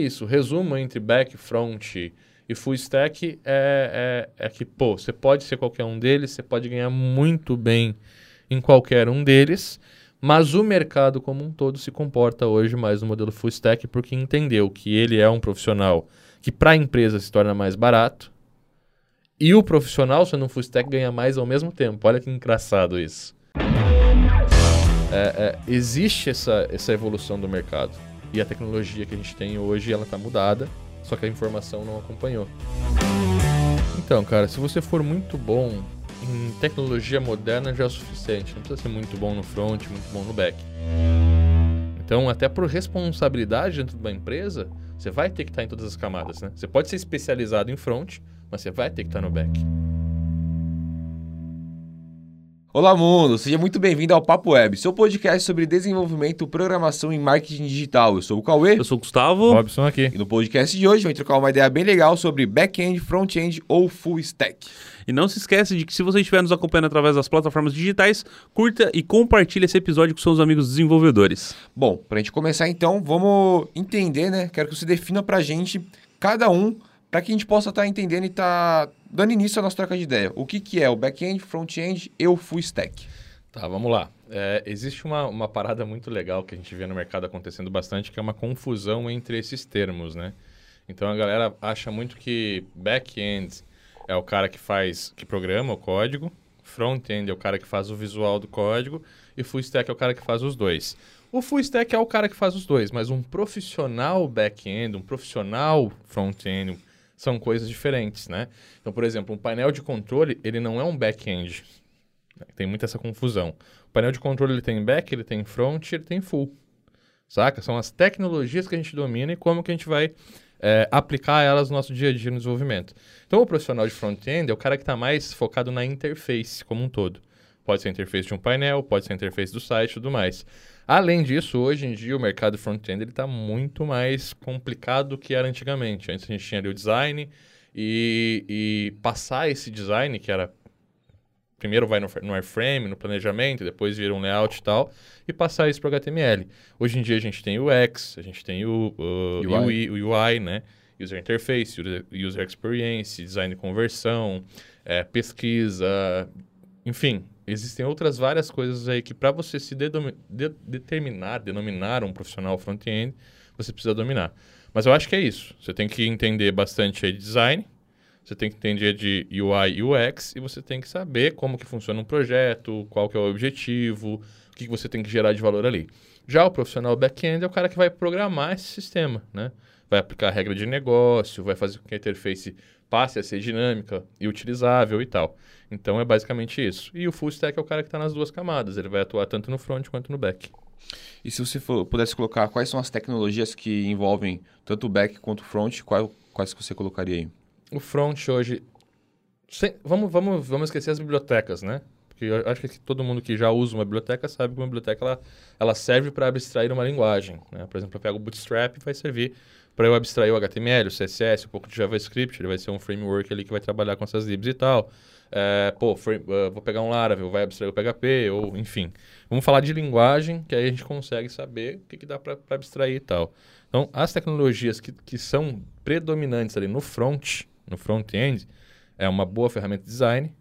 Isso, resumo entre back, front e full stack é, é, é que, pô, você pode ser qualquer um deles, você pode ganhar muito bem em qualquer um deles, mas o mercado como um todo se comporta hoje mais no modelo full stack porque entendeu que ele é um profissional que para a empresa se torna mais barato e o profissional, sendo um full stack, ganha mais ao mesmo tempo. Olha que engraçado isso. É, é, existe essa, essa evolução do mercado e a tecnologia que a gente tem hoje ela está mudada só que a informação não acompanhou. Então, cara, se você for muito bom em tecnologia moderna já é o suficiente. Não precisa ser muito bom no front, muito bom no back. Então, até por responsabilidade dentro de uma empresa, você vai ter que estar em todas as camadas, né? Você pode ser especializado em front, mas você vai ter que estar no back. Olá, mundo! Seja muito bem-vindo ao Papo Web, seu podcast sobre desenvolvimento, programação e marketing digital. Eu sou o Cauê. Eu sou o Gustavo. Robson aqui. E no podcast de hoje vai trocar uma ideia bem legal sobre back-end, front-end ou full stack. E não se esqueça de que se você estiver nos acompanhando através das plataformas digitais, curta e compartilhe esse episódio com seus amigos desenvolvedores. Bom, para a gente começar então, vamos entender, né? Quero que você defina para a gente, cada um, para que a gente possa estar tá entendendo e estar tá dando início à nossa troca de ideia. O que, que é o back-end, front-end e o full stack? Tá, vamos lá. É, existe uma, uma parada muito legal que a gente vê no mercado acontecendo bastante, que é uma confusão entre esses termos, né? Então a galera acha muito que back-end é o cara que faz, que programa o código, front-end é o cara que faz o visual do código e full stack é o cara que faz os dois. O full stack é o cara que faz os dois, mas um profissional back-end, um profissional front-end, são coisas diferentes, né? Então, por exemplo, um painel de controle, ele não é um back-end. Tem muita essa confusão. O painel de controle ele tem back, ele tem front, ele tem full. Saca? São as tecnologias que a gente domina e como que a gente vai é, aplicar elas no nosso dia a dia no desenvolvimento. Então, o profissional de front-end é o cara que está mais focado na interface como um todo. Pode ser a interface de um painel, pode ser a interface do site e tudo mais. Além disso, hoje em dia o mercado front-end está muito mais complicado do que era antigamente. Antes a gente tinha ali o design e, e passar esse design, que era primeiro vai no, no wireframe, no planejamento, depois vira um layout e tal, e passar isso para o HTML. Hoje em dia a gente tem o UX, a gente tem o, o UI. o UI, né? User Interface, User Experience, Design de conversão, é, pesquisa, enfim, existem outras várias coisas aí que para você se de determinar, denominar um profissional front-end, você precisa dominar. Mas eu acho que é isso. Você tem que entender bastante de design, você tem que entender de UI e UX e você tem que saber como que funciona um projeto, qual que é o objetivo, o que, que você tem que gerar de valor ali. Já o profissional back-end é o cara que vai programar esse sistema, né? Vai aplicar regra de negócio, vai fazer com que a interface passe a ser dinâmica e utilizável e tal. Então é basicamente isso. E o full stack é o cara que está nas duas camadas. Ele vai atuar tanto no front quanto no back. E se você for, pudesse colocar quais são as tecnologias que envolvem tanto o back quanto o front, qual, quais que você colocaria aí? O front hoje. Sem, vamos, vamos, vamos esquecer as bibliotecas, né? Porque eu acho que todo mundo que já usa uma biblioteca sabe que uma biblioteca ela, ela serve para abstrair uma linguagem. Né? Por exemplo, eu pego o Bootstrap e vai servir para eu abstrair o HTML, o CSS, um pouco de JavaScript. Ele vai ser um framework ali que vai trabalhar com essas libs e tal. É, pô, frame, uh, vou pegar um Laravel, vai abstrair o PHP, ou enfim. Vamos falar de linguagem, que aí a gente consegue saber o que, que dá para abstrair e tal. Então, as tecnologias que, que são predominantes ali no front, no front-end, é uma boa ferramenta de design,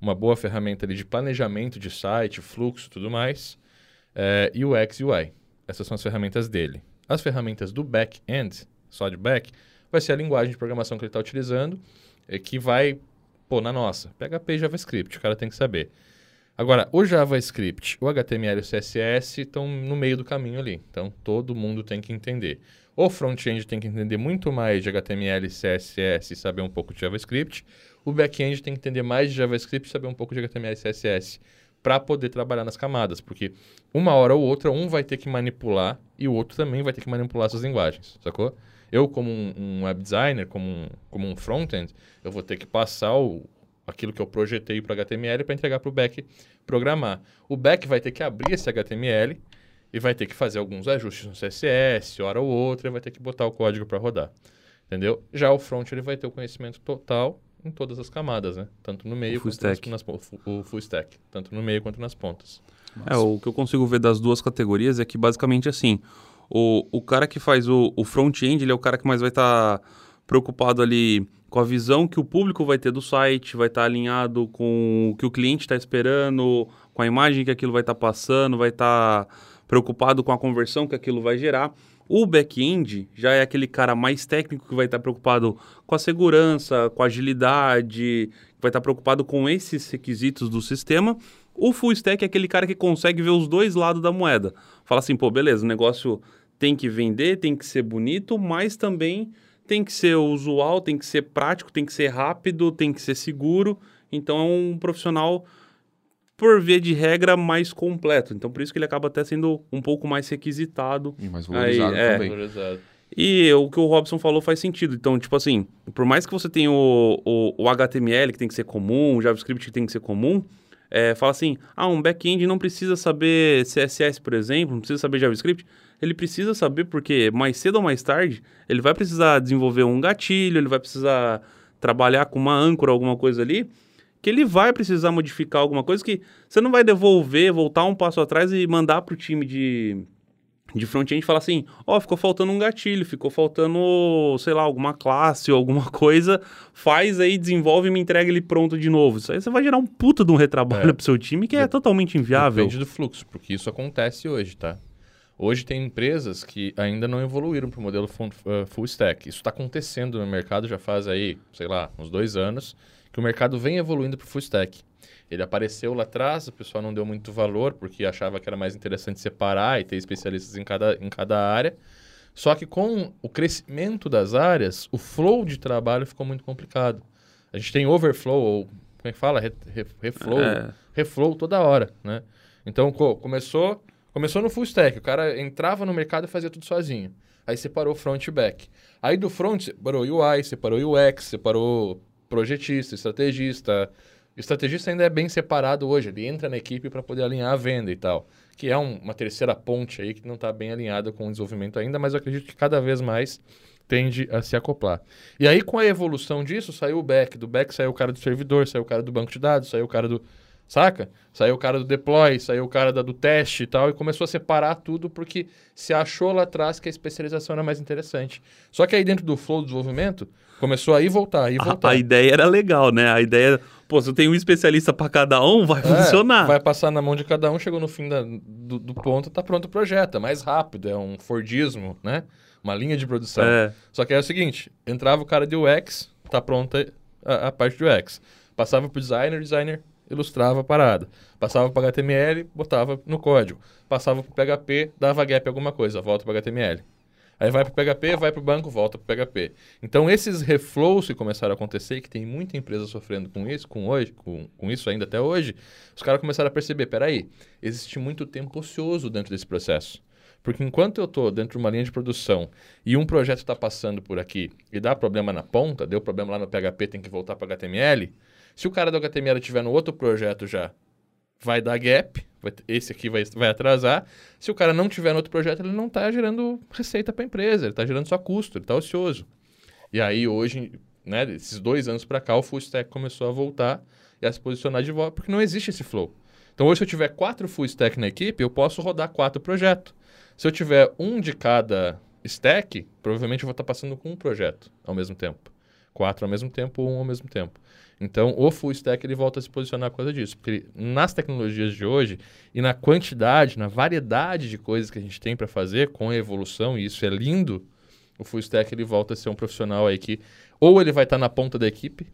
uma boa ferramenta ali de planejamento de site, fluxo tudo mais, é, e o X e UI. Essas são as ferramentas dele. As ferramentas do back-end, só de back, vai ser a linguagem de programação que ele está utilizando, é, que vai, pô, na nossa, PHP e JavaScript, o cara tem que saber. Agora, o JavaScript, o HTML e o CSS estão no meio do caminho ali. Então, todo mundo tem que entender. O front-end tem que entender muito mais de HTML e CSS e saber um pouco de JavaScript. O back-end tem que entender mais de JavaScript e saber um pouco de HTML e CSS para poder trabalhar nas camadas, porque uma hora ou outra um vai ter que manipular e o outro também vai ter que manipular essas linguagens, sacou? Eu, como um, um web designer, como um, como um front-end, eu vou ter que passar o, aquilo que eu projetei para HTML para entregar para o back programar. O back vai ter que abrir esse HTML e vai ter que fazer alguns ajustes no CSS, hora ou outra, e vai ter que botar o código para rodar. Entendeu? Já o front ele vai ter o conhecimento total em todas as camadas, né? Tanto no meio quanto stack. nas pontas. O full stack, tanto no meio quanto nas pontas. É, o que eu consigo ver das duas categorias é que basicamente assim, o, o cara que faz o, o front-end, ele é o cara que mais vai estar tá preocupado ali com a visão que o público vai ter do site, vai estar tá alinhado com o que o cliente está esperando, com a imagem que aquilo vai estar tá passando, vai estar tá preocupado com a conversão que aquilo vai gerar. O back-end já é aquele cara mais técnico que vai estar preocupado com a segurança, com a agilidade, vai estar preocupado com esses requisitos do sistema. O full stack é aquele cara que consegue ver os dois lados da moeda. Fala assim, pô, beleza, o negócio tem que vender, tem que ser bonito, mas também tem que ser usual, tem que ser prático, tem que ser rápido, tem que ser seguro. Então é um profissional por via de regra, mais completo. Então, por isso que ele acaba até sendo um pouco mais requisitado. E mais valorizado Aí, é. também. Valorizado. E o que o Robson falou faz sentido. Então, tipo assim, por mais que você tenha o, o, o HTML que tem que ser comum, o JavaScript que tem que ser comum, é, fala assim, ah, um back-end não precisa saber CSS, por exemplo, não precisa saber JavaScript. Ele precisa saber porque mais cedo ou mais tarde ele vai precisar desenvolver um gatilho, ele vai precisar trabalhar com uma âncora, alguma coisa ali, que ele vai precisar modificar alguma coisa que você não vai devolver, voltar um passo atrás e mandar para o time de, de front-end e falar assim, ó, oh, ficou faltando um gatilho, ficou faltando, sei lá, alguma classe ou alguma coisa, faz aí, desenvolve e me entrega ele pronto de novo. Isso aí você vai gerar um puta de um retrabalho é. pro seu time que é totalmente inviável. Depende do fluxo, porque isso acontece hoje, tá? Hoje tem empresas que ainda não evoluíram para o modelo uh, full stack. Isso está acontecendo no mercado já faz aí, sei lá, uns dois anos que o mercado vem evoluindo para o full stack. Ele apareceu lá atrás, o pessoal não deu muito valor, porque achava que era mais interessante separar e ter especialistas em cada, em cada área. Só que com o crescimento das áreas, o flow de trabalho ficou muito complicado. A gente tem overflow, ou como é que fala? Re, re, reflow, é. reflow toda hora, né? Então, começou, começou no full stack. O cara entrava no mercado e fazia tudo sozinho. Aí separou front e back. Aí do front, separou UI, separou UX, separou projetista, estrategista. O estrategista ainda é bem separado hoje, ele entra na equipe para poder alinhar a venda e tal, que é um, uma terceira ponte aí que não está bem alinhada com o desenvolvimento ainda, mas eu acredito que cada vez mais tende a se acoplar. E aí, com a evolução disso, saiu o back, do back saiu o cara do servidor, saiu o cara do banco de dados, saiu o cara do Saca? Saiu o cara do deploy, saiu o cara da, do teste e tal, e começou a separar tudo porque se achou lá atrás que a especialização era mais interessante. Só que aí dentro do flow do desenvolvimento, começou a ir voltar, ir voltar. A, a ideia era legal, né? A ideia, pô, se eu tenho um especialista para cada um, vai é, funcionar. Vai passar na mão de cada um, chegou no fim da, do, do, ponto, tá pronto o projeto. É mais rápido, é um Fordismo, né? Uma linha de produção. É. Só que é o seguinte, entrava o cara de UX, tá pronta a, a parte de UX. Passava pro designer, designer ilustrava a parada. Passava para HTML, botava no código. Passava para PHP, dava gap alguma coisa, volta para HTML. Aí vai para PHP, vai para o banco, volta para PHP. Então esses reflows que começaram a acontecer, que tem muita empresa sofrendo com isso, com hoje, com, com isso ainda até hoje, os caras começaram a perceber, peraí, existe muito tempo ocioso dentro desse processo. Porque enquanto eu estou dentro de uma linha de produção e um projeto está passando por aqui e dá problema na ponta, deu problema lá no PHP, tem que voltar para HTML, se o cara do HTML estiver no outro projeto já, vai dar gap, vai, esse aqui vai, vai atrasar. Se o cara não tiver no outro projeto, ele não está gerando receita para a empresa, ele está gerando só custo, ele está ocioso. E aí hoje, né, esses dois anos para cá, o full stack começou a voltar e a se posicionar de volta, porque não existe esse flow. Então hoje, se eu tiver quatro full stack na equipe, eu posso rodar quatro projetos. Se eu tiver um de cada stack, provavelmente eu vou estar tá passando com um projeto ao mesmo tempo. Quatro ao mesmo tempo, um ao mesmo tempo. Então, o full stack ele volta a se posicionar por causa disso. Porque nas tecnologias de hoje e na quantidade, na variedade de coisas que a gente tem para fazer com a evolução, e isso é lindo, o full stack ele volta a ser um profissional aí que ou ele vai estar tá na ponta da equipe,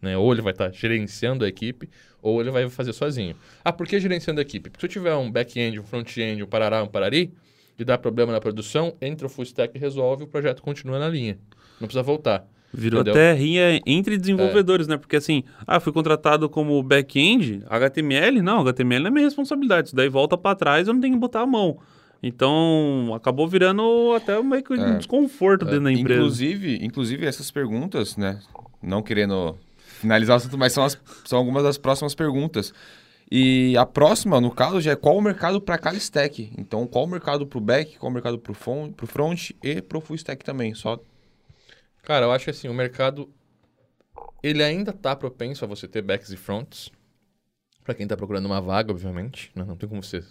né? ou ele vai estar tá gerenciando a equipe, ou ele vai fazer sozinho. Ah, por que gerenciando a equipe? Porque se eu tiver um back-end, um front-end, um parará, um parari, e dá problema na produção, entra o full stack e resolve, o projeto continua na linha. Não precisa voltar. Virou Entendeu? até rinha entre desenvolvedores, é. né? Porque assim, ah, fui contratado como back-end, HTML, não, HTML não é minha responsabilidade. Isso daí volta para trás, eu não tenho que botar a mão. Então, acabou virando até meio que um é. desconforto dentro da empresa. Inclusive, inclusive, essas perguntas, né? Não querendo finalizar o assunto, mas são, as, são algumas das próximas perguntas. E a próxima, no caso, já é qual o mercado para cada stack. Então, qual o mercado para o back, qual o mercado para o front, front e para o full stack também. Só Cara, eu acho assim, o mercado ele ainda tá propenso a você ter backs e fronts. Para quem tá procurando uma vaga, obviamente, né? não tem como você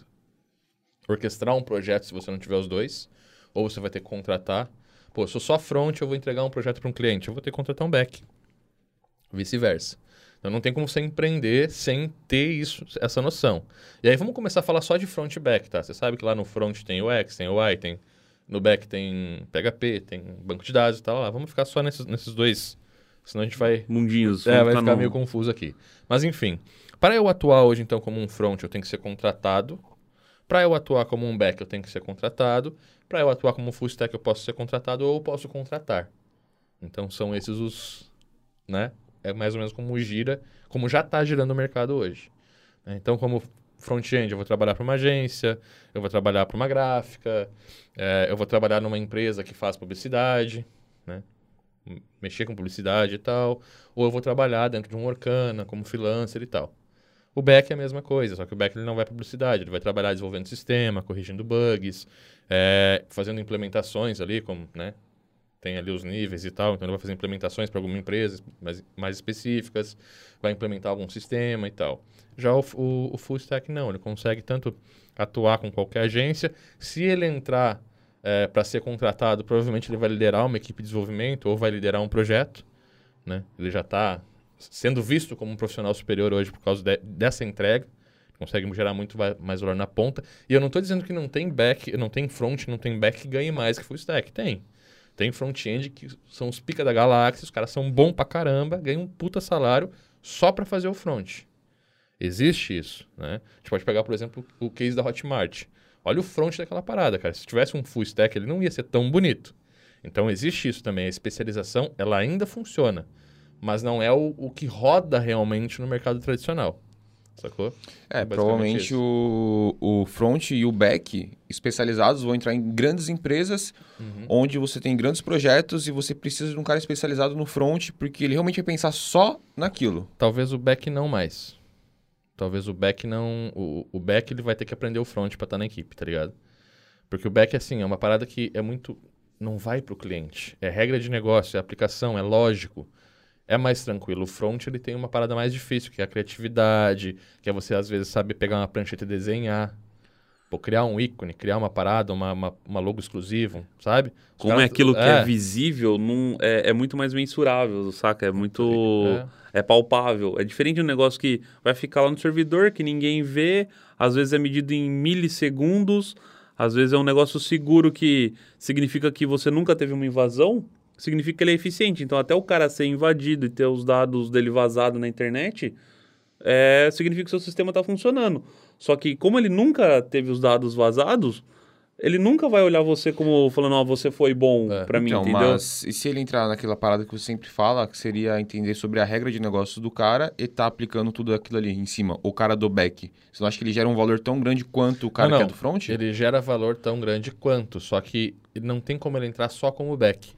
orquestrar um projeto se você não tiver os dois, ou você vai ter que contratar. Pô, eu sou só front, eu vou entregar um projeto para um cliente, eu vou ter que contratar um back. Vice-versa. Então não tem como você empreender sem ter isso, essa noção. E aí vamos começar a falar só de front e back, tá? Você sabe que lá no front tem o X, tem o Y, tem no back tem PHP, tem banco de dados e tal. Lá. Vamos ficar só nesses, nesses dois, senão a gente vai Mundinhos. é, vai ficar no- meio confuso aqui. Mas enfim, para eu atuar hoje então como um front, eu tenho que ser contratado. Para eu atuar como um back, eu tenho que ser contratado. Para eu atuar como full stack, eu posso ser contratado ou eu posso contratar. Então são esses os, né? É mais ou menos como gira, como já está girando o mercado hoje. Então, como front-end, eu vou trabalhar para uma agência, eu vou trabalhar para uma gráfica, é, eu vou trabalhar numa empresa que faz publicidade, né? Mexer com publicidade e tal. Ou eu vou trabalhar dentro de um Orkana, como freelancer e tal. O back é a mesma coisa, só que o back ele não vai publicidade, ele vai trabalhar desenvolvendo sistema, corrigindo bugs, é, fazendo implementações ali, como, né? Tem ali os níveis e tal, então ele vai fazer implementações para alguma empresa mais, mais específicas, vai implementar algum sistema e tal. Já o, o, o full stack não, ele consegue tanto atuar com qualquer agência, se ele entrar para ser contratado, provavelmente ele vai liderar uma equipe de desenvolvimento ou vai liderar um projeto, né? Ele já está sendo visto como um profissional superior hoje por causa de- dessa entrega. Consegue gerar muito mais valor na ponta. E eu não estou dizendo que não tem back, não tem front, não tem back que ganhe mais que full stack. Tem. Tem front-end que são os pica da galáxia, os caras são bons pra caramba, ganham um puta salário só para fazer o front. Existe isso, né? A gente pode pegar, por exemplo, o case da Hotmart. Olha o front daquela parada, cara. Se tivesse um full stack, ele não ia ser tão bonito. Então existe isso também. A especialização, ela ainda funciona, mas não é o, o que roda realmente no mercado tradicional. Sacou? É, provavelmente isso. o, o front e o back especializados vão entrar em grandes empresas Uhum. onde você tem grandes projetos e você precisa de um cara especializado no front porque ele realmente vai pensar só naquilo. Talvez o back não mais. Talvez o back não. O, o back ele vai ter que aprender o front pra estar na equipe, tá ligado? Porque o back, assim, é uma parada que é muito. Não vai pro cliente. É regra de negócio, é aplicação, é lógico. É mais tranquilo. O front ele tem uma parada mais difícil, que é a criatividade, que é você às vezes saber pegar uma prancheta e desenhar. Pô, criar um ícone, criar uma parada, uma, uma, uma logo exclusivo, sabe? Os Como caras- é aquilo que é, visível, não, é, é muito mais mensurável, saca? É muito. É. É. palpável. É diferente de um negócio que vai ficar lá no servidor, que ninguém vê, às vezes é medido em milissegundos, às vezes é um negócio seguro que significa que você nunca teve uma invasão, significa que ele é eficiente. Então, até o cara ser invadido e ter os dados dele vazados na internet, é, significa que seu sistema está funcionando. Só que, como ele nunca teve os dados vazados, ele nunca vai olhar você como falando, ó, você foi bom É. pra mim, então, entendeu? mas e se ele entrar naquela parada que você sempre fala, que seria entender sobre a regra de negócio do cara e tá aplicando tudo aquilo ali em cima, o cara do back. Você não acha que ele gera um valor tão grande quanto o cara Não, que é do front? Ele gera valor tão grande quanto, só que não tem como ele entrar só como back.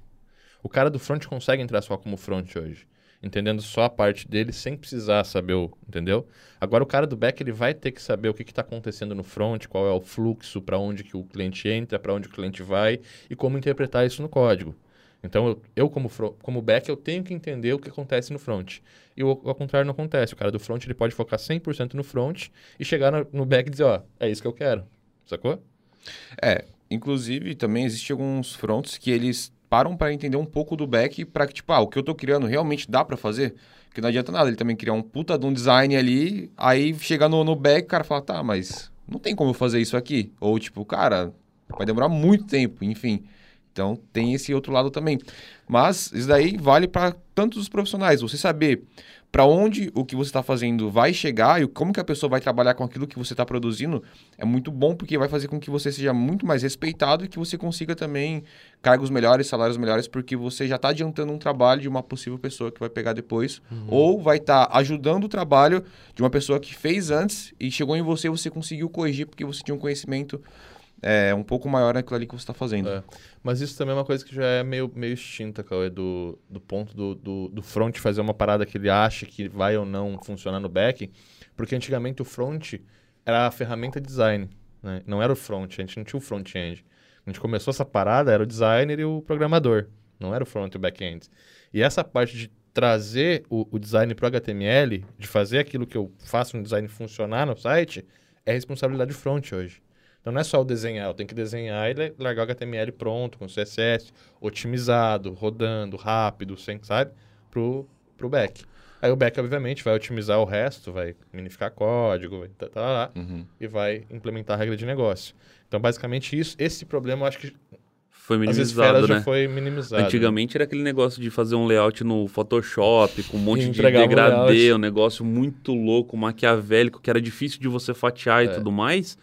O cara do front consegue entrar só como front hoje, entendendo só a parte dele sem precisar saber o, entendeu? Agora o cara do back ele vai ter que saber o que está acontecendo no front, qual é o fluxo, para onde que o cliente entra, para onde o cliente vai e como interpretar isso no código. Então eu, eu como, como back eu tenho que entender o que acontece no front. E o, ao contrário não acontece. O cara do front ele pode focar 100% no front e chegar no, no back e dizer, ó, é isso que eu quero. Sacou? É, inclusive também existem alguns fronts que eles param para entender um pouco do back para que, tipo, ah, o que eu tô criando realmente dá para fazer? Porque não adianta nada ele também criar um puta de um design ali, aí chegar no, no back, o cara fala, tá, mas não tem como eu fazer isso aqui. Ou tipo, cara, vai demorar muito tempo, enfim. Então tem esse outro lado também. Mas isso daí vale para tantos os profissionais. Você saber para onde o que você está fazendo vai chegar e como que a pessoa vai trabalhar com aquilo que você está produzindo é muito bom porque vai fazer com que você seja muito mais respeitado e que você consiga também cargos melhores, salários melhores, porque você já está adiantando um trabalho de uma possível pessoa que vai pegar depois ou vai estar ajudando o trabalho de uma pessoa que fez antes e chegou em você e você conseguiu corrigir porque você tinha um conhecimento é, um pouco maior naquilo ali que você está fazendo. É. Mas isso também é uma coisa que já é meio, meio extinta, Cauê, do, do ponto do, do, do front fazer uma parada que ele acha que vai ou não funcionar no back, porque antigamente o front era a ferramenta design, né? não era o front, a gente não tinha o front-end. A gente começou essa parada, era o designer e o programador, não era o front e o back-end. E essa parte de trazer o, o design para o HTML, de fazer aquilo que eu faço no design funcionar no site, é responsabilidade do front hoje. Então não é só o desenhar, eu tenho que desenhar e largar o HTML pronto, com CSS, otimizado, rodando, rápido, sem, sabe? Pro, pro back. Aí o back, obviamente, vai otimizar o resto, vai minificar código, vai tá, tá, lá, Uhum. e vai implementar a regra de negócio. Então, basicamente, isso, esse problema eu acho que Foi minimizado, né? foi minimizado. Antigamente era aquele negócio de fazer um layout no Photoshop, com um monte E de degradê, layout. um negócio muito louco, maquiavélico, que era difícil de você fatiar e É. tudo mais.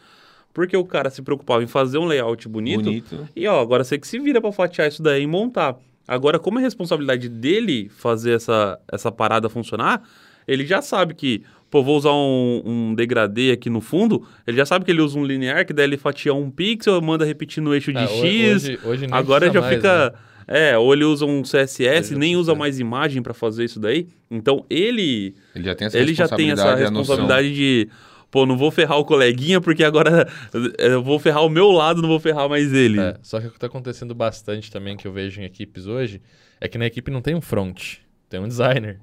Porque o cara se preocupava em fazer um layout bonito, Bonito. e ó, agora você que se vira pra fatiar isso daí e montar. Agora, como é responsabilidade dele fazer essa, essa parada funcionar, ele já sabe que, pô, vou usar um, um degradê aqui no fundo, ele já sabe que ele usa um linear, que daí ele fatia um pixel, manda repetir no eixo de ho- X, hoje, hoje nem Agora já mais, fica. né? É, ou ele usa um CSS, nem usa mais imagem para fazer isso daí. Então ele, Ele já tem essa ele já tem essa responsabilidade, responsabilidade de, pô, não vou ferrar o coleguinha porque agora eu vou ferrar o meu lado, não vou ferrar mais ele. É, só que o que está acontecendo bastante também que eu vejo em equipes hoje é que na equipe não tem um front, tem um designer.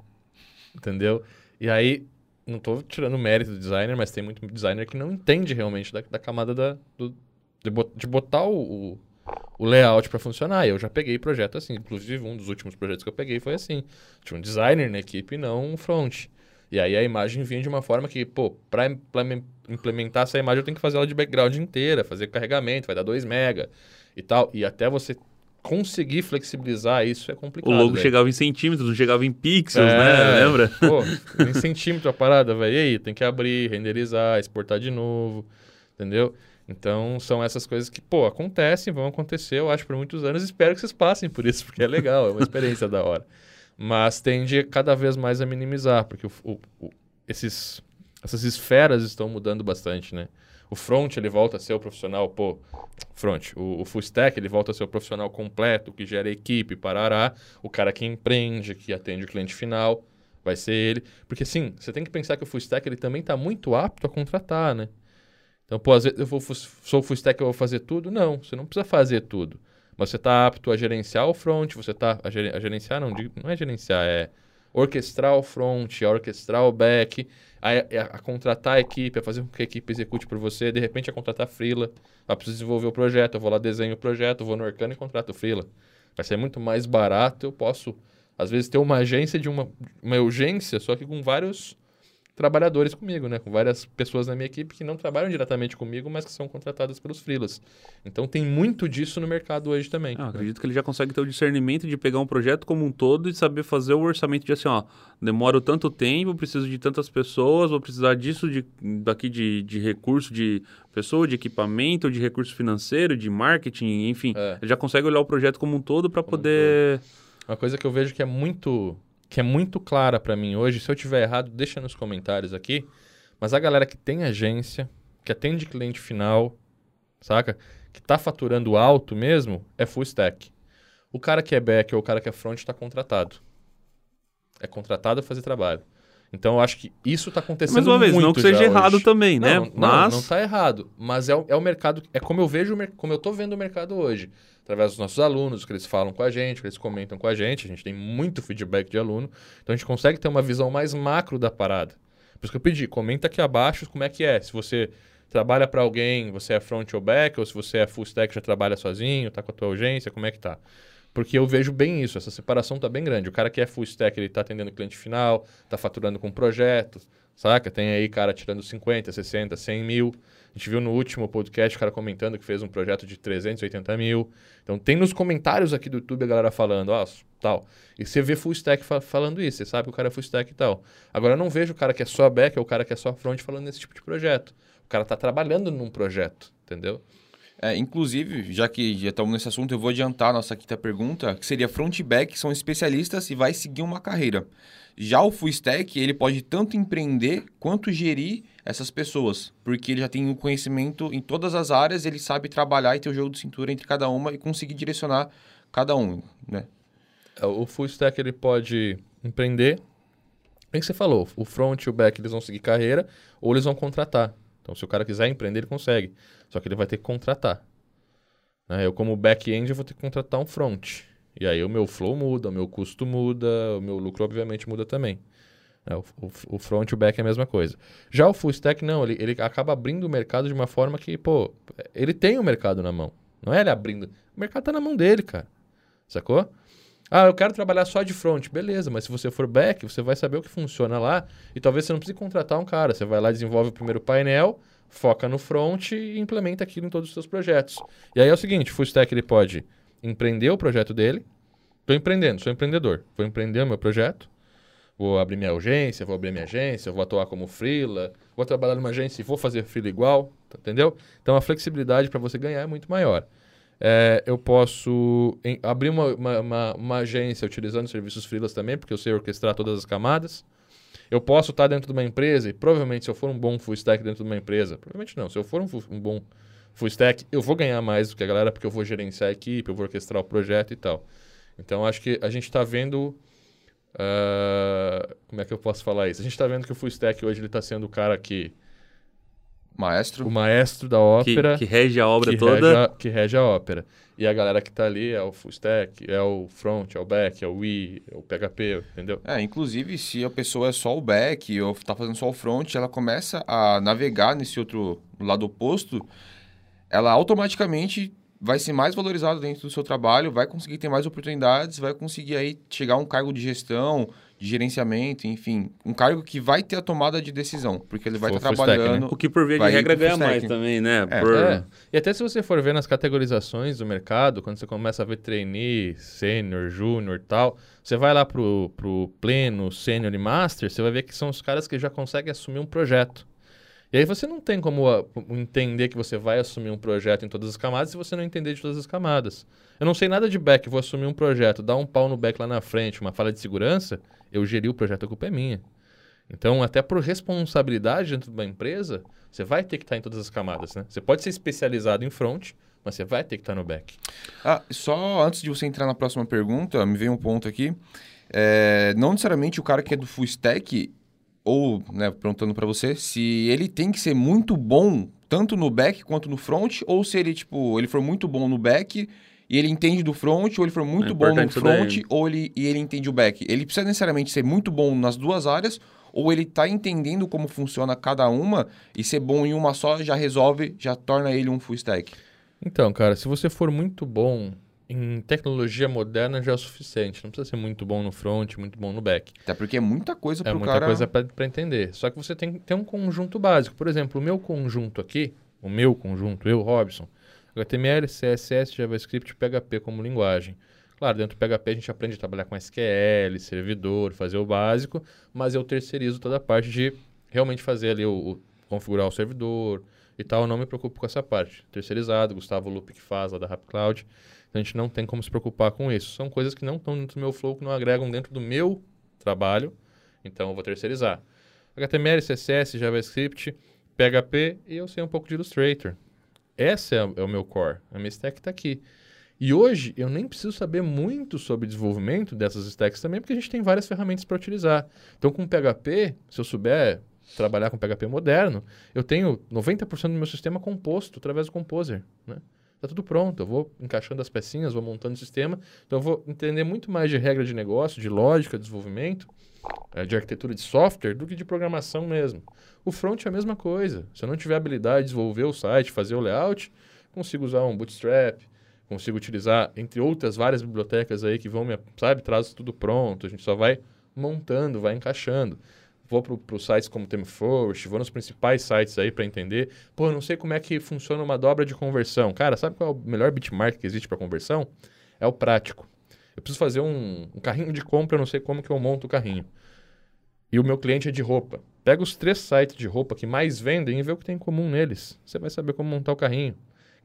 Entendeu? E aí, não tô tirando mérito do designer, mas tem muito designer que não entende realmente da, da camada da, do- de, bot- de botar o, o, layout para funcionar. Eu já peguei projeto assim. Inclusive, um dos últimos projetos que eu peguei foi assim. Tinha um designer na equipe e não um front. E aí a imagem vinha de uma forma que, pô, para implementar essa imagem eu tenho que fazer ela de background inteira, fazer carregamento, vai dar 2 mega e tal. E até você conseguir flexibilizar isso é complicado. o logo chegava em centímetros, não chegava em pixels, É, né? Lembra? Pô, em centímetro a parada, velho. E aí, tem que abrir, renderizar, exportar de novo, entendeu? Então, são essas coisas que, pô, acontecem, vão acontecer, eu acho, por muitos anos. Espero que vocês passem por isso, porque é legal, é uma experiência da hora. Mas tende cada vez mais a minimizar, porque o, o- o- esses, essas esferas estão mudando bastante, né? O front, ele volta a ser o profissional, pô, front. O, o full stack, ele volta a ser o profissional completo, que gera equipe, parará. O cara que empreende, que atende o cliente final, vai ser ele. Porque, sim, você tem que pensar que o full stack, ele também está muito apto a contratar, né? Então, pô, às vezes eu vou, sou full stack, eu vou fazer tudo? Não, você não precisa fazer tudo. Mas você está apto a gerenciar o front, você está a, gere- a gerenciar, não, não é gerenciar, é orquestrar o front, a orquestrar o back, a, a- a contratar a equipe, a fazer com que a equipe execute por você, de repente a contratar freela, ah, preciso desenvolver o projeto, eu vou lá, desenho o projeto, vou no Orkana e contrato o freela. Vai ser muito mais barato, eu posso, às vezes, ter uma agência de uma, uma urgência, só que com vários trabalhadores comigo, né? Com várias pessoas na minha equipe que não trabalham diretamente comigo, mas que são contratadas pelos freelas. Então tem muito disso no mercado hoje também. Ah, acredito que ele já consegue ter o discernimento de pegar um projeto como um todo e saber fazer o orçamento de assim, ó, demoro tanto tempo, preciso de tantas pessoas, vou precisar disso de, daqui de, de recurso de pessoa, de equipamento, de recurso financeiro, de marketing, enfim. É. Ele já consegue olhar o projeto como um todo para poder. Uma coisa que eu vejo que é muito que é muito clara para mim hoje, se eu tiver errado, deixa nos comentários aqui, mas a galera que tem agência, que atende cliente final, saca? Que tá faturando alto mesmo, é full stack. O cara que é back ou o cara que é front está contratado. É contratado a fazer trabalho. Então eu acho que isso tá acontecendo Mais uma vez, muito não que seja errado hoje. também, né? Não, não, Mas. não tá errado. Mas é o, é o mercado, é como eu vejo, como eu tô vendo o mercado hoje. Através dos nossos alunos, o que eles falam com a gente, o que eles comentam com a gente. A gente tem muito feedback de aluno. Então a gente consegue ter uma visão mais macro da parada. Por isso que eu pedi, comenta aqui abaixo como é que é. Se você trabalha para alguém, você é front ou back, ou se você é full stack, já trabalha sozinho, tá com a tua urgência, como é que tá? Porque eu vejo bem isso, essa separação tá bem grande. O cara que é full stack, ele tá atendendo cliente final, tá faturando com projetos, saca? Tem aí cara tirando 50, 60, 100 mil. A gente viu no último podcast o cara comentando que fez um projeto de 380 mil. Então tem nos comentários aqui do YouTube a galera falando, ó, tal. E você vê full stack fa- falando isso, você sabe que o cara é full stack e tal. Agora eu não vejo o cara que é só back ou o cara que é só front falando nesse tipo de projeto. O cara tá trabalhando num projeto, entendeu? É, inclusive, já que já estamos nesse assunto, eu vou adiantar a nossa quinta pergunta, que seria front back, são especialistas e vai seguir uma carreira. Já o full stack, ele pode tanto empreender quanto gerir essas pessoas, porque ele já tem o conhecimento em todas as áreas, ele sabe trabalhar e ter o jogo de cintura entre cada uma e conseguir direcionar cada um, né? É, O full stack ele pode empreender. Bem que você falou, o front e o back eles vão seguir carreira ou eles vão contratar. Então, se o cara quiser empreender, ele consegue. Só que ele vai ter que contratar. Né? Eu, como back-end, vou ter que contratar um front. E aí o meu flow muda, o meu custo muda, o meu lucro, obviamente, muda também. né? O, o, o front e o back é a mesma coisa. Já o full stack, não, ele, ele acaba abrindo o mercado de uma forma que, pô, ele tem o mercado na mão. Não é ele abrindo. O mercado tá na mão dele, cara. Sacou? Ah, eu quero trabalhar só de front. Beleza, mas se você for back, você vai saber o que funciona lá e talvez você não precise contratar um cara. Você vai lá, desenvolve o primeiro painel, foca no front e implementa aquilo em todos os seus projetos. E aí é o seguinte, o full stack ele pode empreender o projeto dele. Estou empreendendo, sou empreendedor. Vou empreender o meu projeto. Vou abrir minha agência, vou abrir minha agência, vou atuar como freela, vou trabalhar numa agência e vou fazer freela igual, entendeu? Então a flexibilidade para você ganhar é muito maior. É, eu posso em, abrir uma, uma, uma, uma, agência utilizando serviços freelas também, porque eu sei orquestrar todas as camadas. Eu posso estar dentro de uma empresa e provavelmente se eu for um bom full stack dentro de uma empresa, provavelmente não, se eu for um, um bom full stack, eu vou ganhar mais do que a galera porque eu vou gerenciar a equipe, eu vou orquestrar o projeto e tal. Então acho que a gente está vendo Uh, como é que eu posso falar isso? A gente está vendo que o full stack hoje ele está sendo o cara que maestro, o maestro da ópera, que, que rege a obra que toda, rege a, que rege a ópera. E a galera que está ali é o full stack, é o front, é o back, é o i, é o PHP, entendeu? É, inclusive se a pessoa é só o back ou está fazendo só o front, ela começa a navegar nesse outro lado oposto, ela automaticamente vai ser mais valorizado dentro do seu trabalho, vai conseguir ter mais oportunidades, vai conseguir aí chegar a um cargo de gestão, de gerenciamento, enfim, um cargo que vai ter a tomada de decisão, porque ele vai estar tá trabalhando. Stack, né? O que por via de regra ganha mais também, né? É. Por... É. E até se você for ver nas categorizações do mercado, quando você começa a ver trainee, sênior, júnior e tal, você vai lá pro, pro pleno, sênior e master, você vai ver que são os caras que já conseguem assumir um projeto. E aí você não tem como uh, entender que você vai assumir um projeto em todas as camadas se você não entender de todas as camadas. Eu não sei nada de back, vou assumir um projeto, dar um pau no back lá na frente, uma falha de segurança, eu geri o projeto, a culpa é minha. Então, até por responsabilidade dentro de uma empresa, você vai ter que estar em todas as camadas, né? Você pode ser especializado em front, mas você vai ter que estar no back. Ah, só antes de você entrar na próxima pergunta, me veio um ponto aqui. É, não necessariamente o cara que é do full stack, ou, né, perguntando para você, se ele tem que ser muito bom tanto no back quanto no front, ou se ele, tipo, ele for muito bom no back e ele entende do front, ou ele for muito é bom no front, ou ele, e ele entende o back. Ele precisa necessariamente ser muito bom nas duas áreas, ou ele está entendendo como funciona cada uma e ser bom em uma só já resolve, já torna ele um full stack? Então, cara, se você for muito bom em tecnologia moderna já é o suficiente. Não precisa ser muito bom no front, muito bom no back. Até porque é muita coisa para cara... É muita coisa para entender. Só que você tem que ter um conjunto básico. Por exemplo, o meu conjunto aqui, o meu conjunto, eu, Robson, HTML, CSS, JavaScript e PHP como linguagem. Claro, dentro do PHP a gente aprende a trabalhar com SQL, servidor, fazer o básico, mas eu terceirizo toda a parte de realmente fazer ali o, o configurar o servidor e tal. Eu não me preocupo com essa parte. Terceirizado, Gustavo Lupe que faz lá da RapCloud. Então a gente não tem como se preocupar com isso. São coisas que não estão dentro do meu flow, que não agregam dentro do meu trabalho. Então eu vou terceirizar. HTML, CSS, JavaScript, PHP e eu sei um pouco de Illustrator. Esse é, é o meu core. A minha stack está aqui. E hoje eu nem preciso saber muito sobre desenvolvimento dessas stacks também, porque a gente tem várias ferramentas para utilizar. Então, com PHP, se eu souber trabalhar com PHP moderno, eu tenho 90% do meu sistema composto através do Composer. Né? Está tudo pronto, eu vou encaixando as pecinhas, vou montando o sistema. Então, eu vou entender muito mais de regra de negócio, de lógica, de desenvolvimento, é, de arquitetura de software, do que de programação mesmo. O front é a mesma coisa. Se eu não tiver habilidade de desenvolver o site, fazer o layout, consigo usar um Bootstrap, consigo utilizar, entre outras várias bibliotecas aí que vão me, sabe, traz tudo pronto. A gente só vai montando, vai encaixando vou para os sites como ThemeForest, vou nos principais sites aí para entender. Pô, não sei como é que funciona uma dobra de conversão. Cara, sabe qual é o melhor bitmark que existe para conversão? É o prático. Eu preciso fazer um, um, carrinho de compra, eu não sei como que eu monto o carrinho. E o meu cliente é de roupa. Pega os três sites de roupa que mais vendem e vê o que tem em comum neles. Você vai saber como montar o carrinho.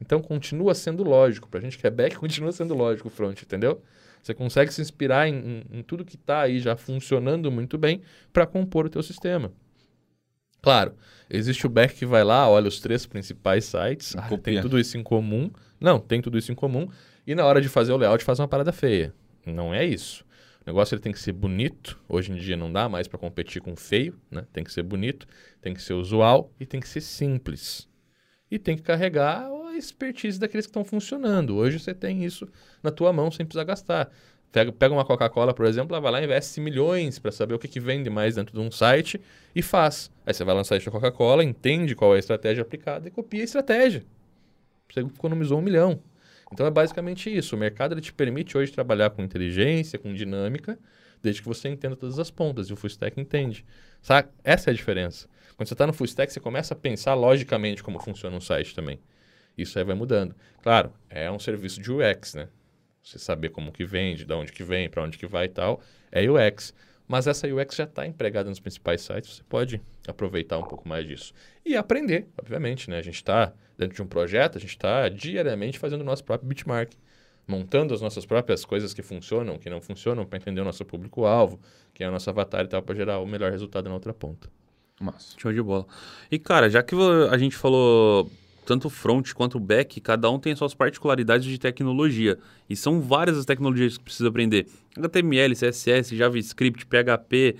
Então, continua sendo lógico. Para a gente que é back, continua sendo lógico o front, entendeu? Você consegue se inspirar em, em, em tudo que está aí já funcionando muito bem para compor o teu sistema. Claro, existe o back que vai lá, olha os três principais sites, ah, tem tudo isso em comum. Não, tem tudo isso em comum. E na hora de fazer o layout faz uma parada feia. Não é isso. O negócio ele tem que ser bonito. Hoje em dia não dá mais para competir com feio, né? Tem que ser bonito, tem que ser usual e tem que ser simples. E tem que carregar expertise daqueles que estão funcionando. Hoje você tem isso na tua mão sem precisar gastar. Pega, pega uma Coca-Cola, por exemplo, ela vai lá e investe milhões para saber o que, que vende mais dentro de um site e faz. Aí você vai no site da Coca-Cola, entende qual é a estratégia aplicada e copia a estratégia. Você economizou um milhão. Então é basicamente isso. O mercado ele te permite hoje trabalhar com inteligência, com dinâmica, desde que você entenda todas as pontas. E o full stack entende. Essa é a diferença. Quando você está no full stack, você começa a pensar logicamente como funciona um site também. Isso aí vai mudando. Claro, é um serviço de UX, né? Você saber como que vende, de onde que vem, para onde que vai e tal, é UX. Mas essa UX já está empregada nos principais sites, você pode aproveitar um pouco mais disso. E aprender, obviamente, né? A gente está dentro de um projeto, a gente está diariamente fazendo o nosso próprio benchmark, montando as nossas próprias coisas que funcionam, que não funcionam, para entender o nosso público-alvo, quem é o nosso avatar e tal, para gerar o melhor resultado na outra ponta. Massa. Show de bola. E, cara, já que a gente falou tanto o front quanto o back, cada um tem suas particularidades de tecnologia. E são várias as tecnologias que precisa aprender. HTML, CSS, JavaScript, PHP,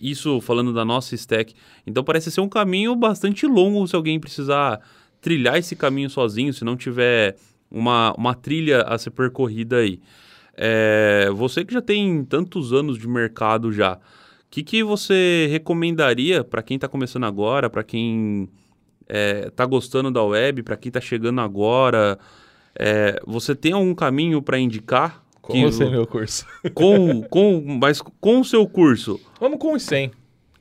isso falando da nossa stack. Então parece ser um caminho bastante longo se alguém precisar trilhar esse caminho sozinho, se não tiver uma, uma trilha a ser percorrida aí. É, você que já tem tantos anos de mercado já, o que, que você recomendaria para quem está começando agora, para quem é, tá gostando da web, para quem está chegando agora, é, você tem algum caminho para indicar? Com que, o meu curso. Com, com, mas com o seu curso. Vamos com os 100.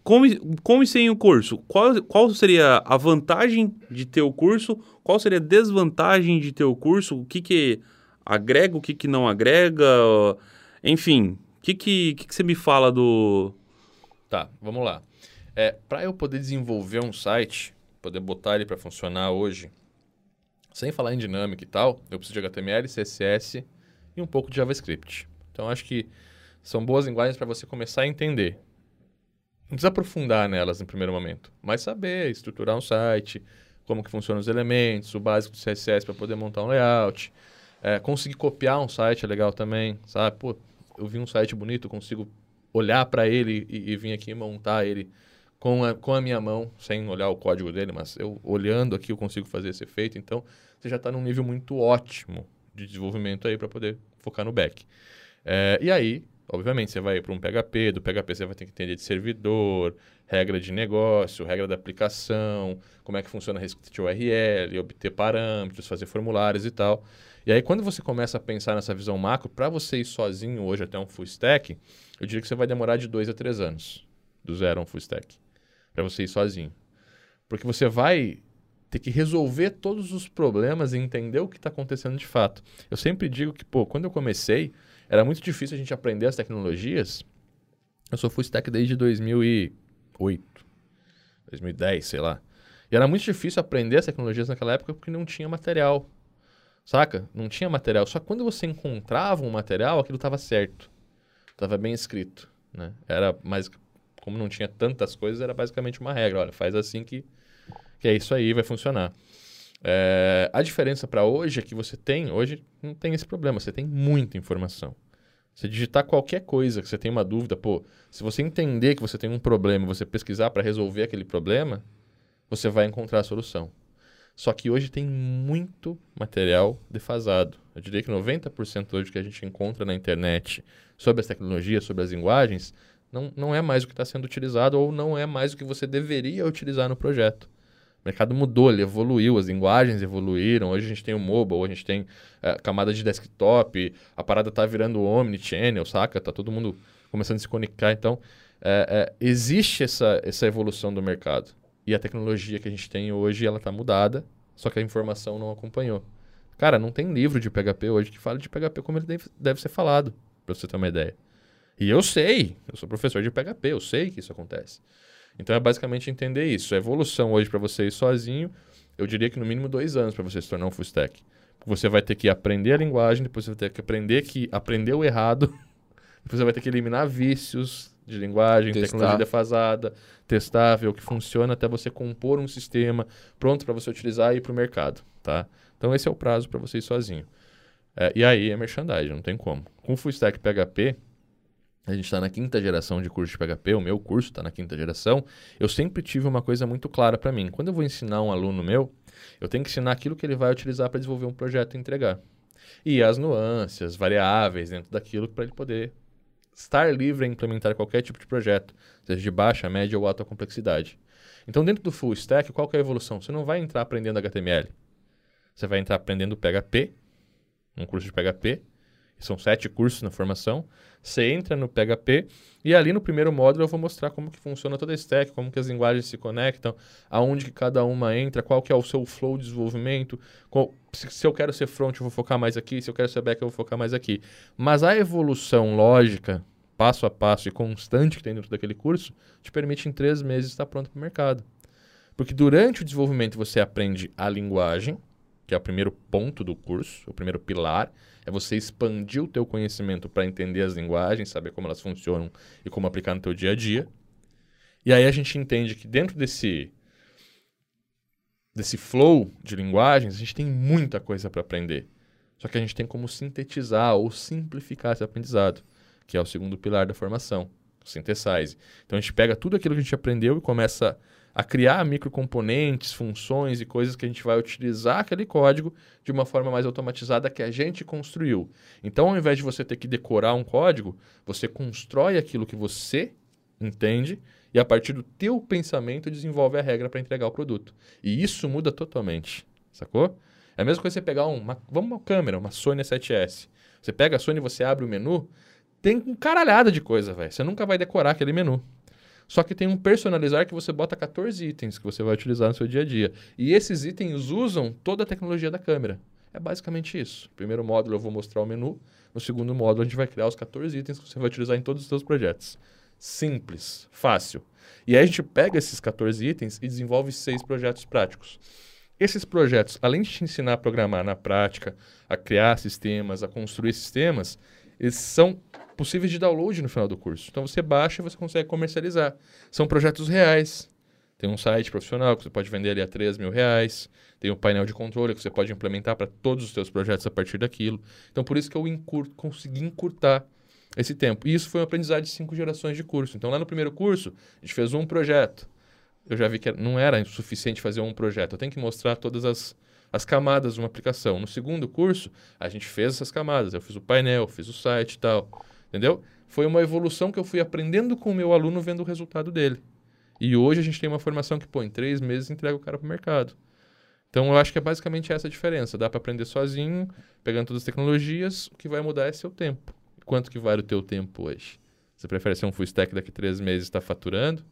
Com, com e sem o curso, qual, qual seria a vantagem de ter o curso? Qual seria a desvantagem de ter o curso? O que, que agrega, o que, que não agrega? Enfim, o que, que, que, que você me fala do. Tá, vamos lá. É, para eu poder desenvolver um site, poder botar ele para funcionar hoje, sem falar em dinâmica e tal, eu preciso de HTML, CSS e um pouco de JavaScript. Então acho que são boas linguagens para você começar a entender. Não precisa aprofundar nelas em primeiro momento, mas saber estruturar um site, como que funcionam os elementos, o básico do CSS para poder montar um layout. É, conseguir copiar um site é legal também, sabe? Pô, eu vi um site bonito, consigo olhar para ele e, e vir aqui montar ele com a, com a minha mão, sem olhar o código dele, mas eu olhando aqui eu consigo fazer esse efeito. Então, você já está num nível muito ótimo de desenvolvimento aí para poder focar no back. É, e aí, obviamente, você vai para um PHP, do PHP você vai ter que entender de servidor, regra de negócio, regra da aplicação, como é que funciona a restrict URL, obter parâmetros, fazer formulários e tal. E aí, quando você começa a pensar nessa visão macro, para você ir sozinho hoje até um full stack, eu diria que você vai demorar de dois a três anos, do zero a um full stack para você ir sozinho. Porque você vai ter que resolver todos os problemas e entender o que está acontecendo de fato. Eu sempre digo que, pô, quando eu comecei, era muito difícil a gente aprender as tecnologias. Eu sou full stack desde 2008, 2010, sei lá. E era muito difícil aprender as tecnologias naquela época porque não tinha material. Saca? Não tinha material. Só que quando você encontrava um material, aquilo estava certo. Estava bem escrito. Né? Era mais como não tinha tantas coisas, era basicamente uma regra. Olha, faz assim que, que é isso aí, vai funcionar. É, a diferença para hoje é que você tem, hoje não tem esse problema, você tem muita informação. Você digitar qualquer coisa que você tem uma dúvida, pô, se você entender que você tem um problema, você pesquisar para resolver aquele problema, você vai encontrar a solução. Só que hoje tem muito material defasado. Eu diria que 90% hoje que a gente encontra na internet sobre as tecnologias, sobre as linguagens, não, não é mais o que está sendo utilizado ou não é mais o que você deveria utilizar no projeto. O mercado mudou, ele evoluiu, as linguagens evoluíram. Hoje a gente tem o mobile, a gente tem é, camada de desktop, a parada está virando omnichannel, saca? Tá todo mundo começando a se conectar. Então, é, é, existe essa, essa evolução do mercado. E a tecnologia que a gente tem hoje, ela está mudada, só que a informação não acompanhou. Cara, não tem livro de PHP hoje que fale de PHP como ele deve, deve ser falado, para você ter uma ideia. E eu sei, eu sou professor de PHP, eu sei que isso acontece. Então é basicamente entender isso. A evolução hoje para você ir sozinho, eu diria que no mínimo dois anos para você se tornar um full stack. Você vai ter que aprender a linguagem, depois você vai ter que aprender que aprendeu errado, depois você vai ter que eliminar vícios de linguagem, testar. tecnologia defasada, testar, ver o que funciona até você compor um sistema pronto para você utilizar e ir para o mercado, tá? Então esse é o prazo para você ir sozinho. É, e aí é merchandising, não tem como. Com full stack PHP, a gente está na quinta geração de curso de PHP, o meu curso está na quinta geração. Eu sempre tive uma coisa muito clara para mim. Quando eu vou ensinar um aluno meu, eu tenho que ensinar aquilo que ele vai utilizar para desenvolver um projeto e entregar. E as nuances, as variáveis dentro daquilo para ele poder estar livre a implementar qualquer tipo de projeto, seja de baixa, média ou alta complexidade. Então, dentro do full stack, qual é a evolução? Você não vai entrar aprendendo HTML. Você vai entrar aprendendo PHP, um curso de PHP. São sete cursos na formação. Você entra no PHP e ali no primeiro módulo eu vou mostrar como que funciona toda a stack, como que as linguagens se conectam, aonde que cada uma entra, qual que é o seu flow de desenvolvimento. Qual, se, se eu quero ser front, eu vou focar mais aqui. Se eu quero ser back, eu vou focar mais aqui. Mas a evolução lógica passo a passo e constante que tem dentro daquele curso, te permite em três meses estar pronto para o mercado. Porque durante o desenvolvimento você aprende a linguagem, que é o primeiro ponto do curso, o primeiro pilar, é você expandir o teu conhecimento para entender as linguagens, saber como elas funcionam e como aplicar no teu dia a dia. E aí a gente entende que dentro desse desse flow de linguagens, a gente tem muita coisa para aprender. Só que a gente tem como sintetizar ou simplificar esse aprendizado que é o segundo pilar da formação, o synthesize. Então a gente pega tudo aquilo que a gente aprendeu e começa a criar microcomponentes, funções e coisas que a gente vai utilizar aquele código de uma forma mais automatizada que a gente construiu. Então, ao invés de você ter que decorar um código, você constrói aquilo que você entende e a partir do teu pensamento desenvolve a regra para entregar o produto. E isso muda totalmente, sacou? É a mesma coisa você pegar uma, vamos uma câmera, uma Sony 7S. Você pega a Sony, você abre o menu, tem um caralhada de coisa, velho. Você nunca vai decorar aquele menu. Só que tem um personalizar que você bota 14 itens que você vai utilizar no seu dia a dia. E esses itens usam toda a tecnologia da câmera. É basicamente isso. No primeiro módulo eu vou mostrar o menu. No segundo módulo a gente vai criar os 14 itens que você vai utilizar em todos os seus projetos. Simples, fácil. E aí a gente pega esses 14 itens e desenvolve seis projetos práticos. Esses projetos, além de te ensinar a programar na prática, a criar sistemas, a construir sistemas, eles são possíveis de download no final do curso. Então você baixa e você consegue comercializar. São projetos reais. Tem um site profissional que você pode vender ali a 3 mil reais. Tem um painel de controle que você pode implementar para todos os seus projetos a partir daquilo. Então por isso que eu consegui encurtar esse tempo. E isso foi um aprendizado de cinco gerações de curso. Então lá no primeiro curso, a gente fez um projeto. Eu já vi que não era suficiente fazer um projeto. Eu tenho que mostrar todas as, as camadas de uma aplicação. No segundo curso, a gente fez essas camadas. Eu fiz o painel, fiz o site e tal. Entendeu? Foi uma evolução que eu fui aprendendo com o meu aluno vendo o resultado dele. E hoje a gente tem uma formação que, pô, em três meses entrega o cara para o mercado. Então eu acho que é basicamente essa a diferença. Dá para aprender sozinho, pegando todas as tecnologias, o que vai mudar é seu tempo. Quanto que vale o teu tempo hoje? Você prefere ser um full stack daqui a três meses e estar tá faturando?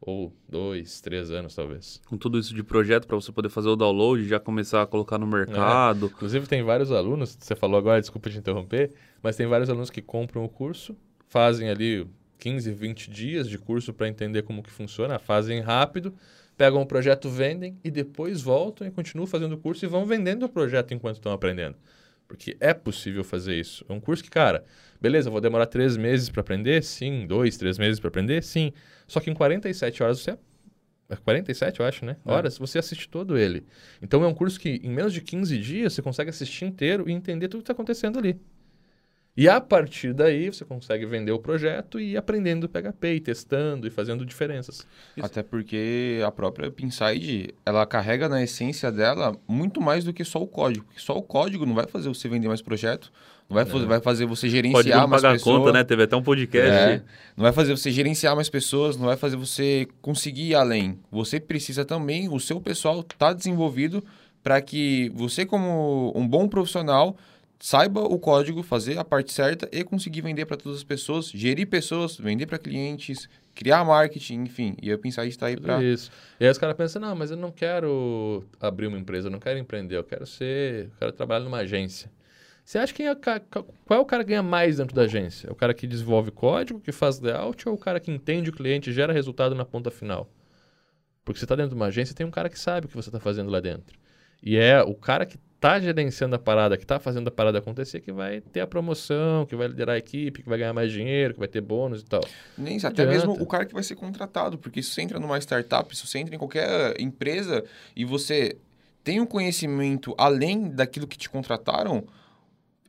Ou dois, três anos, talvez. Com tudo isso de projeto para você poder fazer o download e já começar a colocar no mercado. É. Inclusive, tem vários alunos, você falou agora, desculpa te interromper, mas tem vários alunos que compram o curso, fazem ali 15, 20 dias de curso para entender como que funciona, fazem rápido, pegam o projeto, vendem e depois voltam e continuam fazendo o curso e vão vendendo o projeto enquanto estão aprendendo. Porque é possível fazer isso. É um curso que, cara, beleza, vou demorar três meses para aprender? Sim. Dois, três meses para aprender? Sim. Só que em 47 horas você. É 47, eu acho, né? É. Horas, você assiste todo ele. Então é um curso que, em menos de 15 dias, você consegue assistir inteiro e entender tudo que está acontecendo ali. E a partir daí você consegue vender o projeto e ir aprendendo PHP, e testando e fazendo diferenças. Isso. Até porque a própria Pinside, ela carrega na essência dela muito mais do que só o código. Porque só o código não vai fazer você vender mais projeto, não vai, fazer, vai fazer você gerenciar Pode mais pagar pessoas. conta, né? Teve até um podcast. É, não vai fazer você gerenciar mais pessoas, não vai fazer você conseguir ir além. Você precisa também, o seu pessoal tá desenvolvido para que você como um bom profissional saiba o código, fazer a parte certa e conseguir vender para todas as pessoas, gerir pessoas, vender para clientes, criar marketing, enfim. E eu pensar está aí para isso. E aí os caras pensam, não, mas eu não quero abrir uma empresa, eu não quero empreender, eu quero ser, eu quero trabalhar numa agência. Você acha que é, qual é o cara que ganha mais dentro da agência? É o cara que desenvolve código, que faz layout ou o cara que entende o cliente gera resultado na ponta final? Porque você está dentro de uma agência, tem um cara que sabe o que você está fazendo lá dentro. E é o cara que está gerenciando a parada, que está fazendo a parada acontecer, que vai ter a promoção, que vai liderar a equipe, que vai ganhar mais dinheiro, que vai ter bônus e tal. Nem até adianta. mesmo o cara que vai ser contratado, porque isso você entra numa startup, isso você entra em qualquer empresa e você tem um conhecimento além daquilo que te contrataram,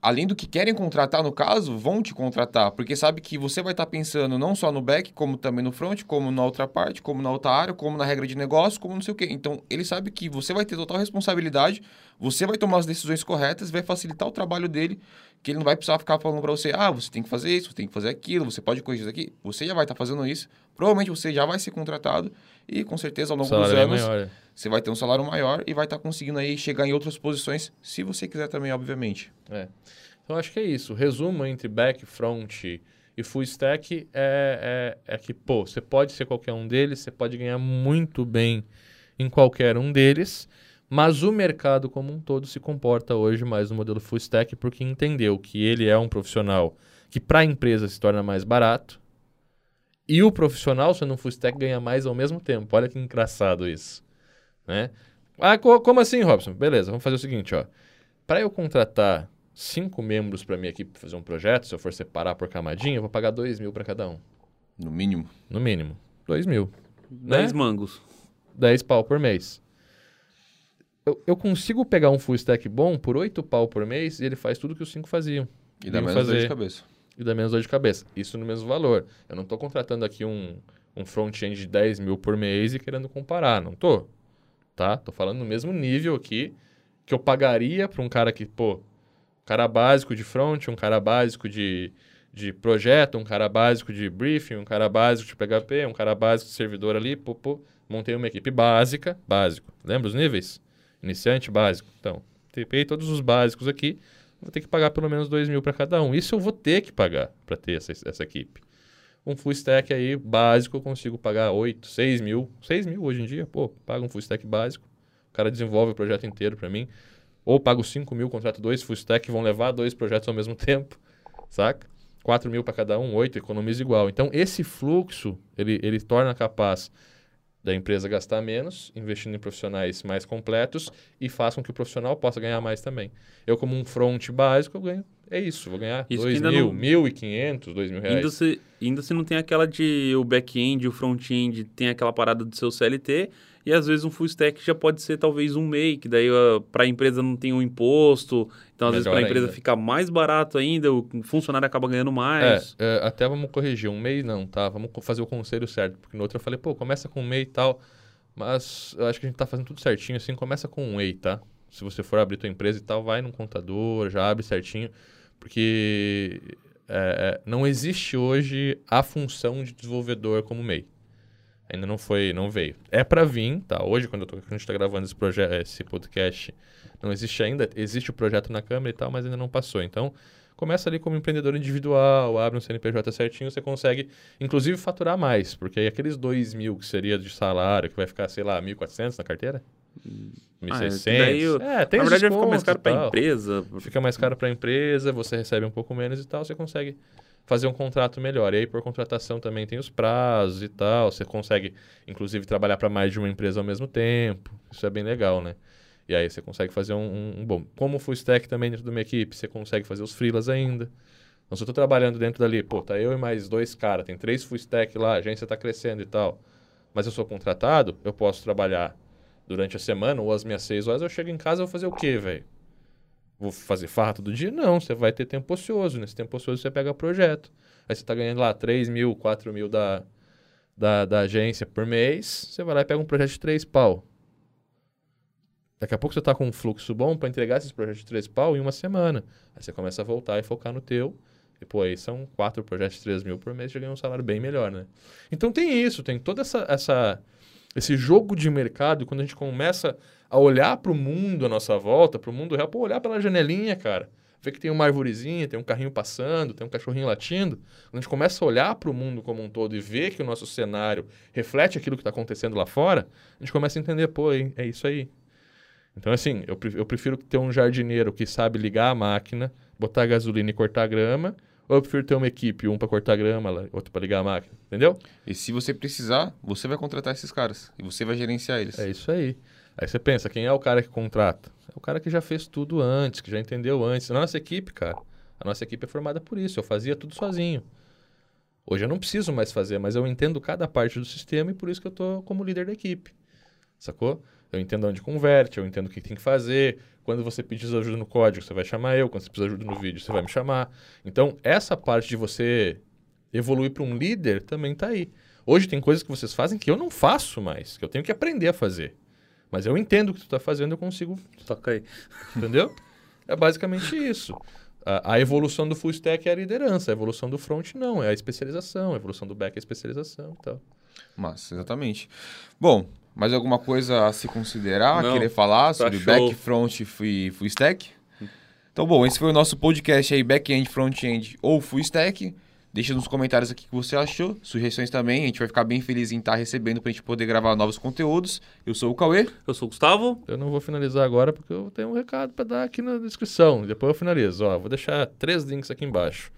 além do que querem contratar, no caso, vão te contratar, porque sabe que você vai estar pensando não só no back, como também no front, como na outra parte, como na outra área, como na regra de negócio, como não sei o quê. Então, ele sabe que você vai ter total responsabilidade, você vai tomar as decisões corretas, vai facilitar o trabalho dele, que ele não vai precisar ficar falando para você, ah, você tem que fazer isso, você tem que fazer aquilo, você pode corrigir isso aqui. Você já vai estar fazendo isso, provavelmente você já vai ser contratado e, com certeza, ao longo dos é anos, maior. você vai ter um salário maior e vai estar conseguindo aí chegar em outras posições, se você quiser também, obviamente. É. Então, acho que é isso. O resumo entre back, front e full stack é, é, é que, pô, você pode ser qualquer um deles, você pode ganhar muito bem em qualquer um deles, mas o mercado como um todo se comporta hoje mais no modelo full stack porque entendeu que ele é um profissional que para a empresa se torna mais barato e o profissional sendo um full stack ganha mais ao mesmo tempo. Olha que engraçado isso, né? Ah, co- como assim, Robson? Beleza, vamos fazer o seguinte, ó. Para eu contratar cinco membros para minha equipe pra fazer um projeto, se eu for separar por camadinha, eu vou pagar dois mil para cada um, No mínimo. no mínimo. Dois mil. Né? 10 mangos. 10 pau por mês. Eu, eu consigo pegar um full stack bom por 8 pau por mês e ele faz tudo que os cinco faziam. E dá Iam menos dor de fazer. cabeça. E dá menos dor de cabeça. Isso no mesmo valor. Eu não estou contratando aqui um, um front-end de 10 mil por mês e querendo comparar. Não tô. Tá? Tô falando no mesmo nível aqui que eu pagaria para um cara que, pô, um cara básico de front, um cara básico de, de projeto, um cara básico de briefing, um cara básico de PHP, um cara básico de servidor ali, pô, pô, montei uma equipe básica, básico. Lembra os níveis? Iniciante, básico. Então, TPI todos os básicos aqui, vou ter que pagar pelo menos 2 mil para cada um. Isso eu vou ter que pagar para ter essa, essa equipe. Um full stack aí, básico, eu consigo pagar 8, 6 mil. 6 mil hoje em dia, pô, paga um full stack básico. O cara desenvolve o projeto inteiro para mim. Ou pago 5 mil, contrato dois full stack vão levar dois projetos ao mesmo tempo, saca? 4 mil para cada um, 8, economiza igual. Então, esse fluxo, ele, ele torna capaz da empresa gastar menos, investindo em profissionais mais completos e faz com que o profissional possa ganhar mais também. Eu, como um front básico, eu ganho. É isso, vou ganhar Isso 2 ainda mil, não- 1.500, 2 mil reais. Ainda se, ainda se não tem aquela de o back-end e o front-end tem aquela parada do seu CLT e às vezes um full stack já pode ser talvez um MEI, que daí para a empresa não tem um imposto, então às vezes Melhor para a empresa ainda. fica mais barato ainda, o funcionário acaba ganhando mais. É, é, até vamos corrigir. Um MEI não, tá? Vamos fazer o conselho certo. Porque no outro eu falei, pô, começa com um MEI e tal. Mas eu acho que a gente tá fazendo tudo certinho assim. Começa com um EI, tá? Se você for abrir tua empresa e tal, vai num contador, já abre certinho. Porque é, é, não existe hoje a função de desenvolvedor como MEI. Ainda não foi, não veio. É para vir, tá? Hoje, quando, tô, quando a gente está gravando esse, projeto, esse podcast, não existe ainda. Existe o projeto na Câmara e tal, mas ainda não passou. Então, começa ali como empreendedor individual, abre um CNPJ certinho, você consegue, inclusive, faturar mais. Porque aí aqueles 2 mil que seria de salário, que vai ficar, sei lá, 1.400 na carteira? 1.600? Ah, daí o- é, tem Na verdade vai ficar mais caro para a empresa. Fica mais caro para a empresa, você recebe um pouco menos e tal, você consegue fazer um contrato melhor. E aí, por contratação também tem os prazos e tal. Você consegue, inclusive, trabalhar para mais de uma empresa ao mesmo tempo. Isso é bem legal, né? E aí você consegue fazer um, um- um bom. Como full stack também dentro de uma equipe, você consegue fazer os freelas ainda. Então, se eu tô trabalhando dentro dali, pô, tá eu e mais dois caras, tem três full stack lá, a agência tá crescendo e tal. Mas eu sou contratado, eu posso trabalhar durante a semana ou as minhas seis horas, eu chego em casa e vou fazer o quê, velho? Vou fazer farra todo dia? Não, você vai ter tempo ocioso. Nesse tempo ocioso você pega projeto. Aí você tá ganhando lá 3 mil, 4 mil da, da, da agência por mês, você vai lá e pega um projeto de 3 pau. Daqui a pouco você tá com um fluxo bom para entregar esses projetos de 3 pau em uma semana. Aí você começa a voltar e focar no teu. E, pô, aí são quatro projetos de 3 mil por mês, já ganha um salário bem melhor, né? Então tem isso, tem toda essa, essa esse jogo de mercado, quando a gente começa a olhar para o mundo à nossa volta, para o mundo real, pô, olhar pela janelinha, cara, ver que tem uma arvorezinha, tem um carrinho passando, tem um cachorrinho latindo, quando a gente começa a olhar para o mundo como um todo e ver que o nosso cenário reflete aquilo que está acontecendo lá fora, a gente começa a entender, pô, é isso aí. Então, assim, eu prefiro ter um jardineiro que sabe ligar a máquina, botar gasolina e cortar grama, ou eu prefiro ter uma equipe, um para cortar grama, outro para ligar a máquina, entendeu? E se você precisar, você vai contratar esses caras. E você vai gerenciar eles. É isso aí. Aí você pensa, quem é o cara que contrata? É o cara que já fez tudo antes, que já entendeu antes. A nossa equipe, cara, a nossa equipe é formada por isso. Eu fazia tudo sozinho. Hoje eu não preciso mais fazer, mas eu entendo cada parte do sistema e por isso que eu tô como líder da equipe. Sacou? Eu entendo onde converte, eu entendo o que tem que fazer, Quando você pedir ajuda no código, você vai chamar eu. Quando você precisar de ajuda no vídeo, você vai me chamar. Então, essa parte de você evoluir para um líder também está aí. Hoje tem coisas que vocês fazem que eu não faço mais, que eu tenho que aprender a fazer. Mas eu entendo o que tu está fazendo, eu consigo. Toca aí. Entendeu? é basicamente isso. A, a, evolução do full stack é a liderança, a evolução do front não, é a especialização, a evolução do back é a especialização e tal. Mas, exatamente. Bom, mais alguma coisa a se considerar, Não, querer falar tá sobre show. back, front e full, full stack? Então, bom, esse foi o nosso podcast aí, back-end, front-end ou full stack. Deixa nos comentários aqui o que você achou, sugestões também, a gente vai ficar bem feliz em estar recebendo para a gente poder gravar novos conteúdos. Eu sou o Cauê. Eu sou o Gustavo. Eu não vou finalizar agora porque eu tenho um recado para dar aqui na descrição. Depois eu finalizo. Ó, vou deixar três links aqui embaixo.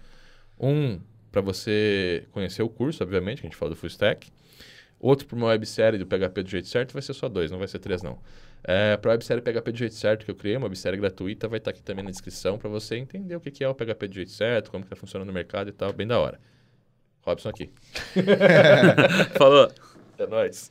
Um para você conhecer o curso, obviamente, que a gente fala do Full Stack. Outro para uma websérie do PHP do jeito certo, vai ser só dois, não vai ser três não. É, para a websérie PHP do jeito certo que eu criei, uma websérie gratuita, vai estar aqui também na descrição para você entender o que que é o PHP do jeito certo, como que está funcionando no mercado e tal, bem da hora. Robson aqui. Falou. É nóis.